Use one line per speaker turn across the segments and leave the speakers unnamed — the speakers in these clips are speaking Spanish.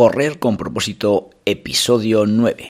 Correr con propósito, episodio 9.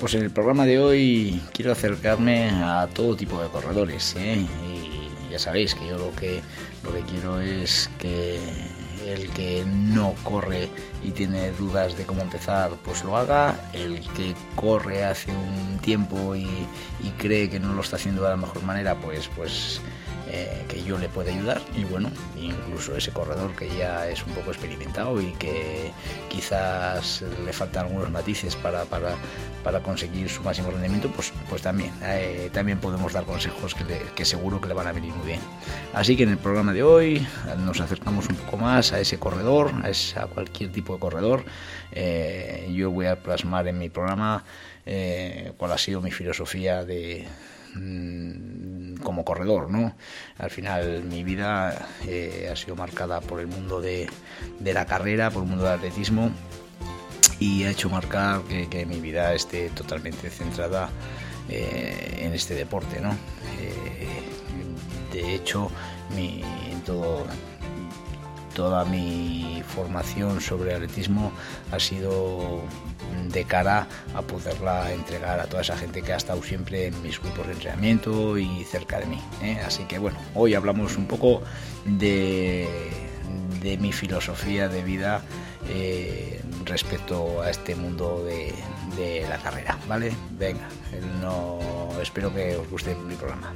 Pues en el programa de hoy quiero acercarme a todo tipo de corredores. ¿eh? Y ya sabéis que yo lo que, lo que quiero es que el que no corre y tiene dudas de cómo empezar, pues lo haga. El que corre hace un tiempo y, y cree que no lo está haciendo de la mejor manera, pues, pues eh, que yo le pueda ayudar y bueno, incluso ese corredor que ya es un poco experimentado y que quizás le faltan algunos matices para, para, para conseguir su máximo rendimiento, pues, pues también, eh, también podemos dar consejos que, le, que seguro que le van a venir muy bien. Así que en el programa de hoy nos acercamos un poco más a ese corredor, a, ese, a cualquier tipo de corredor. Eh, yo voy a plasmar en mi programa eh, cuál ha sido mi filosofía de como corredor, ¿no? Al final mi vida eh, ha sido marcada por el mundo de, la carrera, por el mundo del atletismo y ha hecho marcar que, mi vida esté totalmente centrada eh, en este deporte, ¿no? Eh, de hecho, toda mi formación sobre atletismo ha sido de cara a poderla entregar a toda esa gente que ha estado siempre en mis grupos de entrenamiento y cerca de mí. ¿eh? Así que bueno, hoy hablamos un poco de, de mi filosofía de vida eh, respecto a este mundo de, de, la carrera, ¿vale? Venga, no, espero que os guste mi programa.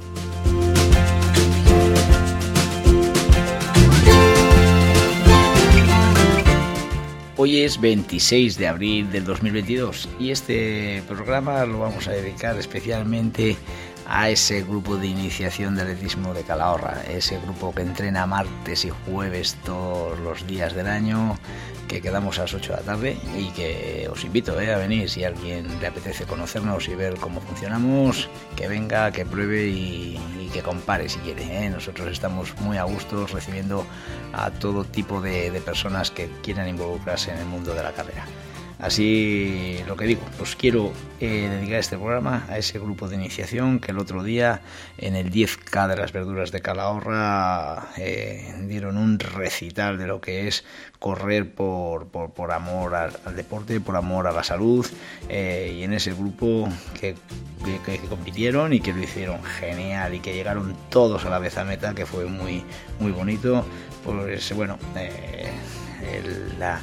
Hoy es 26 de abril del 2022 y este programa lo vamos a dedicar especialmente a ese grupo de iniciación de atletismo de Calahorra, ese grupo que entrena martes y jueves todos los días del año, que quedamos a las 8 de la tarde y que os invito eh, a venir si a alguien le apetece conocernos y ver cómo funcionamos, que venga, que pruebe y, que compare si quiere. Eh. Nosotros estamos muy a gusto recibiendo a todo tipo de, de personas que quieran involucrarse en el mundo de la carrera. Así lo que digo, pues quiero eh, dedicar este programa a ese grupo de iniciación que el otro día en el 10K de las verduras de Calahorra eh, dieron un recital de lo que es correr por, por, por amor al, deporte, por amor a la salud eh, y en ese grupo que, que, compitieron y que lo hicieron genial y que llegaron todos a la vez a meta, que fue muy, muy bonito, pues bueno, la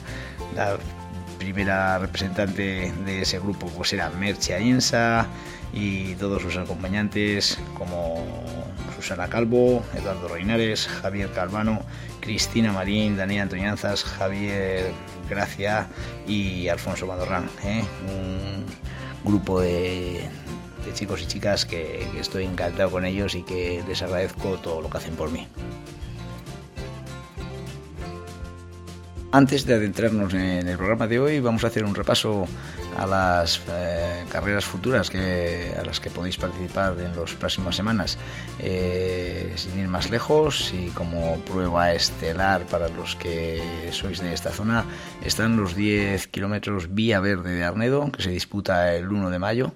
primera representante de ese grupo pues era Merche Ayensa y todos sus acompañantes como Susana Calvo, Eduardo Reinares, Javier Calvano, Cristina Marín, Daniel Antoñanzas, Javier Gracia y Alfonso Madorrán. ¿eh? Un grupo de, de, chicos y chicas que, que estoy encantado con ellos y que les agradezco todo lo que hacen por mí. Antes de adentrarnos en el programa de hoy, vamos a hacer un repaso a las eh, carreras futuras a las que podéis participar en las próximas semanas. Eh, sin ir más lejos y como prueba estelar para los que sois de esta zona, están los 10 kilómetros Vía Verde de Arnedo, que se disputa el 1 de mayo.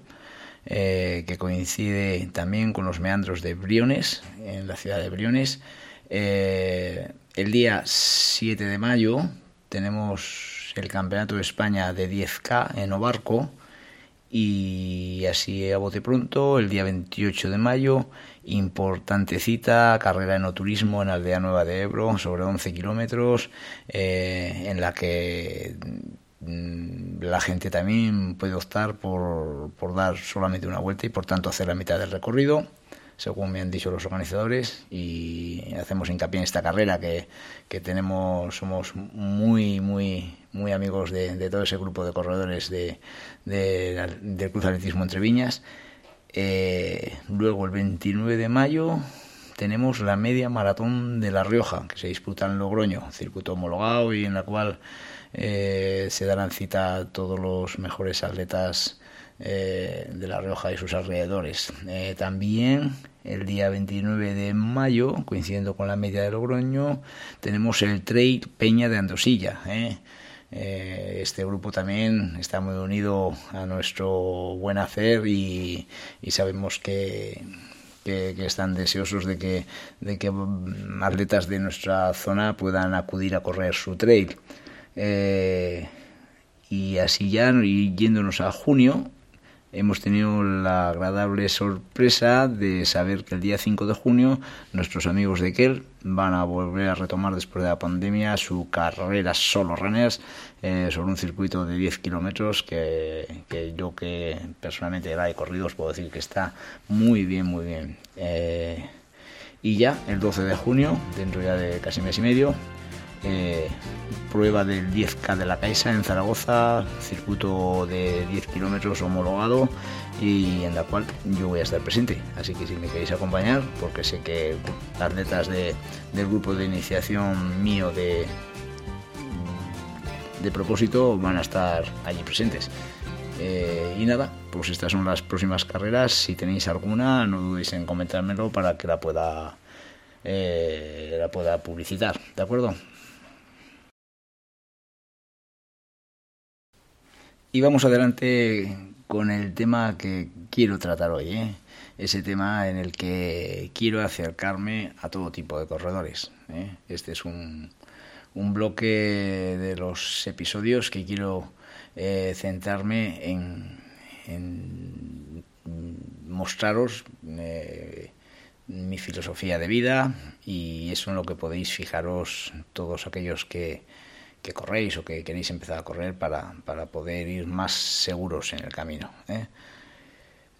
Eh, que coincide también con los meandros de Briones, en la ciudad de Briones. El día 7 de mayo tenemos el Campeonato de España de 10K en Obarco y así a bote pronto, el día 28 de mayo, importante cita, carrera de no turismo en Aldea Nueva de Ebro, sobre 11 kilómetros, eh, en la que la gente también puede optar por, por dar solamente una vuelta y por tanto hacer la mitad del recorrido según me han dicho los organizadores, y hacemos hincapié en esta carrera que, que tenemos, somos muy, muy, muy amigos de, todo ese grupo de corredores de, del Cruz Atletismo Entre Viñas. Eh, luego el 29 de mayo tenemos la media maratón de La Rioja, que se disputa en Logroño, circuito homologado y en la cual eh, se darán cita todos los mejores atletas eh, de La Rioja y sus alrededores. Eh, también el día 29 de mayo, coincidiendo con la media de Logroño, tenemos el Trail Peña de Andosilla. este grupo también está muy unido a nuestro buen hacer y sabemos que que, están deseosos de que, de que atletas de nuestra zona puedan acudir a correr su trail. Eh, y así ya, y yéndonos a junio, hemos tenido la agradable sorpresa de saber que el día 5 de junio nuestros amigos de Kerr van a volver a retomar después de la pandemia su carrera solo runners eh, sobre un circuito de 10 kilómetros que, yo que personalmente la he corrido puedo decir que está muy bien, muy bien. Eh, y ya el 12 de junio, dentro ya de casi mes y medio, eh, prueba del 10K de la Caixa en Zaragoza, circuito de 10 kilómetros homologado y en la cual yo voy a estar presente. Así que si me queréis acompañar, porque sé que atletas de, del grupo de iniciación mío de, de propósito van a estar allí presentes. Eh, y nada, pues estas son las próximas carreras. Si tenéis alguna, no dudéis en comentármelo para que la pueda, eh, la pueda publicitar. ¿De acuerdo? Y vamos adelante con el tema que quiero tratar hoy, ¿eh? ese tema en el que quiero acercarme a todo tipo de corredores. ¿eh? Este es un, un, bloque de los episodios que quiero eh, centrarme en, en mostraros mi filosofía de vida y eso en lo que podéis fijaros todos aquellos que que corréis o que queréis empezar a correr para, poder ir más seguros en el camino. ¿eh?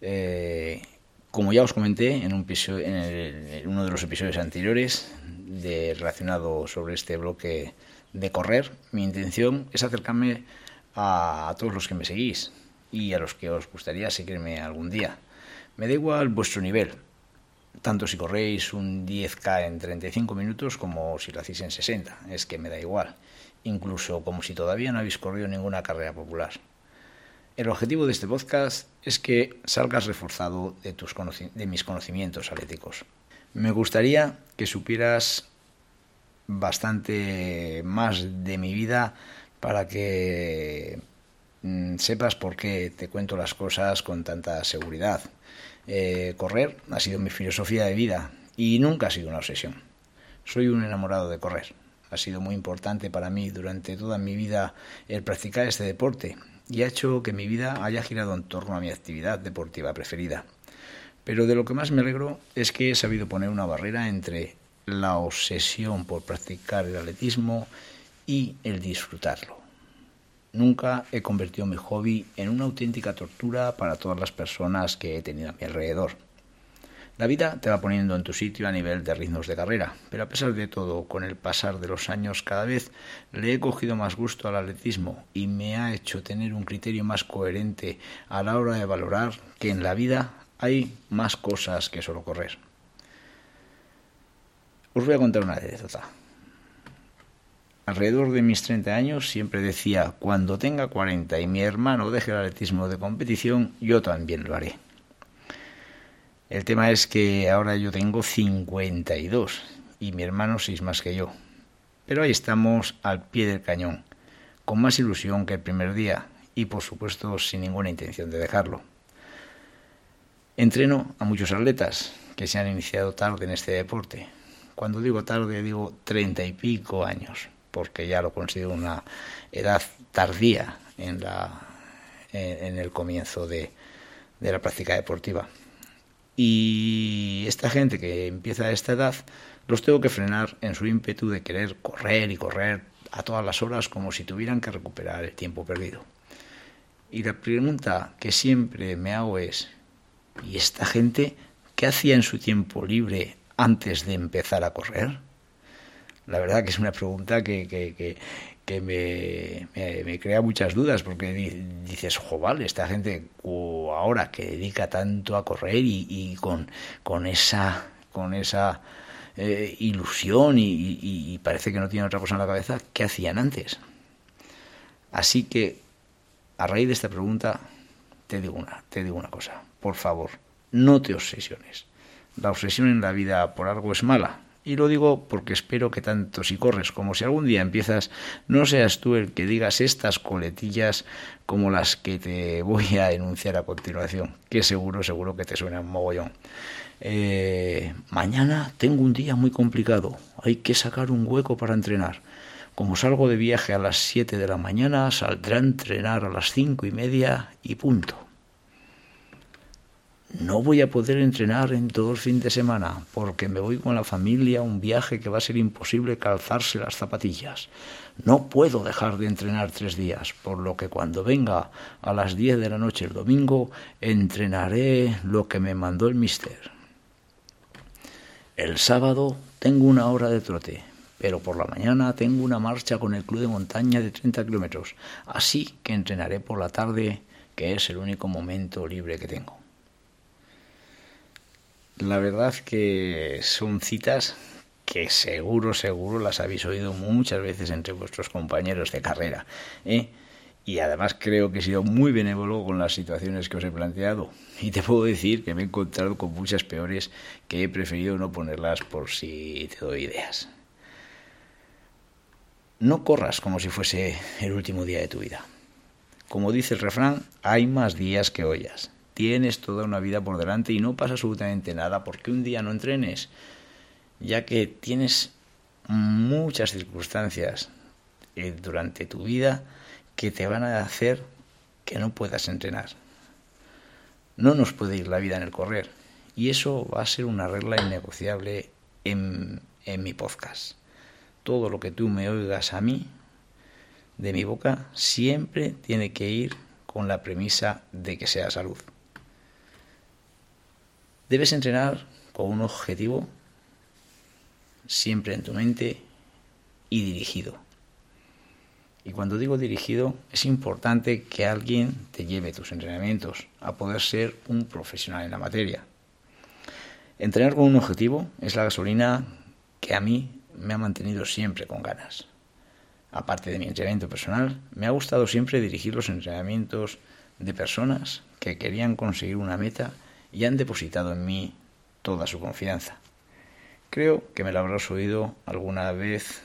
Eh, como ya os comenté en, un en, uno de los episodios anteriores de, relacionado sobre este bloque de correr, mi intención es acercarme a, a todos los que me seguís y a los que os gustaría seguirme algún día. Me da igual vuestro nivel, tanto si corréis un 10K en 35 minutos como si lo hacéis en 60, es que me da igual incluso como si todavía no habéis corrido ninguna carrera popular. El objetivo de este podcast es que salgas reforzado de, tus mis conocimientos atléticos. Me gustaría que supieras bastante más de mi vida para que mm, sepas por qué te cuento las cosas con tanta seguridad. Eh, correr ha sido mi filosofía de vida y nunca ha sido una obsesión. Soy un enamorado de correr ha sido muy importante para mí durante toda mi vida el practicar este deporte y ha hecho que mi vida haya girado en torno a mi actividad deportiva preferida. Pero de lo que más me alegro es que he sabido poner una barrera entre la obsesión por practicar el atletismo y el disfrutarlo. Nunca he convertido mi hobby en una auténtica tortura para todas las personas que he tenido a mi alrededor. La vida te va poniendo en tu sitio a nivel de ritmos de carrera, pero a pesar de todo, con el pasar de los años cada vez le he cogido más gusto al atletismo y me ha hecho tener un criterio más coherente a la hora de valorar que en la vida hay más cosas que solo correr. Os voy a contar una anécdota. Alrededor de mis 30 años siempre decía, cuando tenga 40 y mi hermano deje el atletismo de competición, yo también lo haré. El tema es que ahora yo tengo 52 y mi hermano 6 más que yo. Pero ahí estamos al pie del cañón, con más ilusión que el primer día y por supuesto sin ninguna intención de dejarlo. Entreno a muchos atletas que se han iniciado tarde en este deporte. Cuando digo tarde digo treinta y pico años, porque ya lo considero una edad tardía en, la, en, el comienzo de la práctica deportiva. Y esta gente que empieza a esta edad, los tengo que frenar en su ímpetu de querer correr y correr a todas las horas como si tuvieran que recuperar el tiempo perdido. Y la pregunta que siempre me hago es, ¿y esta gente qué hacía en su tiempo libre antes de empezar a correr? La verdad que es una pregunta que, que me, me, crea muchas dudas porque dices, joval, esta gente ahora que dedica tanto a correr y, con, con esa, con esa eh, ilusión y, y, parece que no tiene otra cosa en la cabeza, ¿qué hacían antes? Así que, a raíz de esta pregunta, te digo una, te digo una cosa, por favor, no te obsesiones. La obsesión en la vida por algo es mala, y lo digo porque espero que tanto si corres como si algún día empiezas, no seas tú el que digas estas coletillas como las que te voy a enunciar a continuación, que seguro, seguro que te suena un mogollón. Eh, mañana tengo un día muy complicado, hay que sacar un hueco para entrenar. Como salgo de viaje a las 7 de la mañana, saldré a entrenar a las cinco y media y punto no voy a poder entrenar en todo el fin de semana porque me voy con la familia a un viaje que va a ser imposible calzarse las zapatillas. No puedo dejar de entrenar tres días, por lo que cuando venga a las diez de la noche el domingo entrenaré lo que me mandó el mister. El sábado tengo una hora de trote, pero por la mañana tengo una marcha con el club de montaña de 30 kilómetros, así que entrenaré por la tarde, que es el único momento libre que tengo. La verdad que son citas que seguro, seguro las habéis oído muchas veces entre vuestros compañeros de carrera. ¿eh? Y además creo que he sido muy benévolo con las situaciones que os he planteado. Y te puedo decir que me he encontrado con muchas peores que he preferido no ponerlas por si te doy ideas. No corras como si fuese el último día de tu vida. Como dice el refrán, hay más días que ollas tienes toda una vida por delante y no pasa absolutamente nada porque un día no entrenes, ya que tienes muchas circunstancias eh, durante tu vida que te van a hacer que no puedas entrenar. No nos puede ir la vida en el correr. Y eso va a ser una regla innegociable en, en mi podcast. Todo lo que tú me oigas a mí, de mi boca, siempre tiene que ir con la premisa de que sea salud. Debes entrenar con un objetivo siempre en tu mente y dirigido. Y cuando digo dirigido, es importante que alguien te lleve tus entrenamientos a poder ser un profesional en la materia. Entrenar con un objetivo es la gasolina que a mí me ha mantenido siempre con ganas. Aparte de mi entrenamiento personal, me ha gustado siempre dirigir los entrenamientos de personas que querían conseguir una meta y han depositado en mí toda su confianza. Creo que me lo habrás oído alguna vez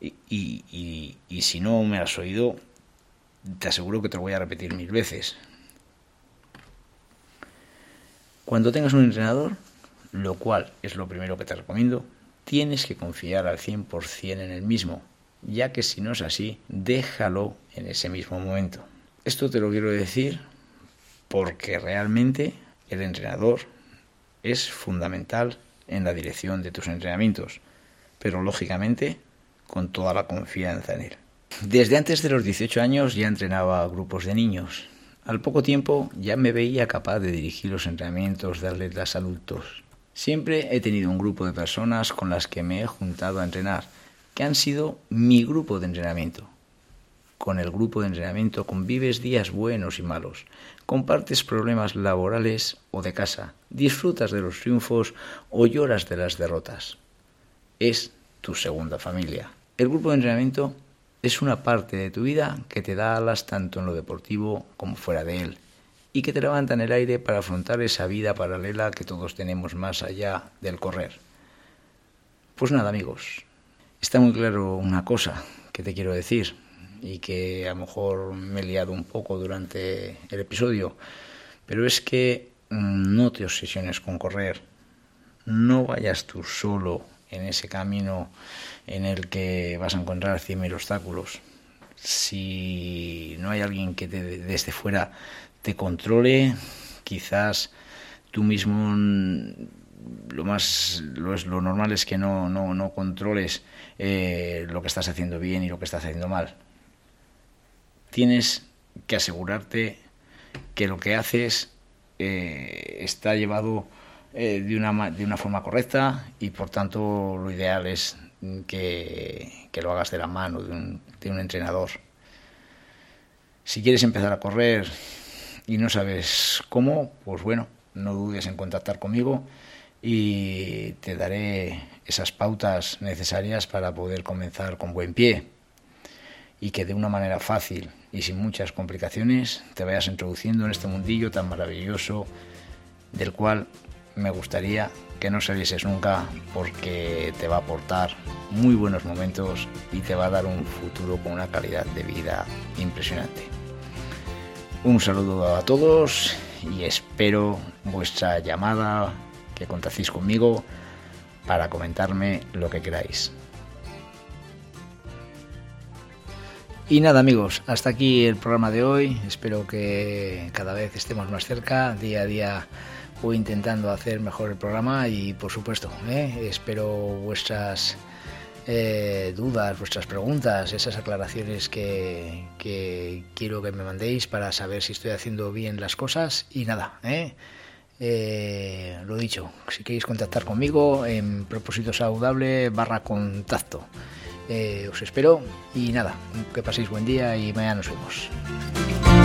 y, y, y, si no me has oído, te aseguro que te lo voy a repetir mil veces. Cuando tengas un entrenador, lo cual es lo primero que te recomiendo, tienes que confiar al 100% en el mismo, ya que si no es así, déjalo en ese mismo momento. Esto te lo quiero decir porque realmente el entrenador es fundamental en la dirección de tus entrenamientos, pero lógicamente con toda la confianza en él. Desde antes de los 18 años ya entrenaba a grupos de niños. Al poco tiempo ya me veía capaz de dirigir los entrenamientos de atletas adultos. Siempre he tenido un grupo de personas con las que me he juntado a entrenar, que han sido mi grupo de entrenamiento. Con el grupo de entrenamiento convives días buenos y malos, compartes problemas laborales o de casa, disfrutas de los triunfos o lloras de las derrotas. Es tu segunda familia. El grupo de entrenamiento es una parte de tu vida que te da alas tanto en lo deportivo como fuera de él y que te levanta en el aire para afrontar esa vida paralela que todos tenemos más allá del correr. Pues nada amigos, está muy claro una cosa que te quiero decir y que a lo mejor me he liado un poco durante el episodio, pero es que mm, no te obsesiones con correr, no vayas tú solo en ese camino en el que vas a encontrar 100.000 obstáculos. Si no hay alguien que desde fuera te controle, quizás tú mismo mm, lo más lo, es, lo normal es que no, no, no controles eh, lo que estás haciendo bien y lo que estás haciendo mal tienes que asegurarte que lo que haces eh, está llevado eh, de, una, de una forma correcta y por tanto lo ideal es que, lo hagas de la mano de un, de un entrenador. Si quieres empezar a correr y no sabes cómo, pues bueno, no dudes en contactar conmigo y te daré esas pautas necesarias para poder comenzar con buen pie y que de una manera fácil y sin muchas complicaciones te vayas introduciendo en este mundillo tan maravilloso del cual me gustaría que no salieses nunca porque te va a aportar muy buenos momentos y te va a dar un futuro con una calidad de vida impresionante. Un saludo a todos y espero vuestra llamada, que contáis conmigo para comentarme lo que queráis. Y nada amigos, hasta aquí el programa de hoy. Espero que cada vez estemos más cerca, día a día voy intentando hacer mejor el programa y por supuesto, ¿eh? espero vuestras eh, dudas, vuestras preguntas, esas aclaraciones que, quiero que me mandéis para saber si estoy haciendo bien las cosas y nada, ¿eh? Lo dicho, si queréis contactar conmigo en propósito saludable barra contacto. Os espero y nada, que paséis buen día y mañana nos vemos.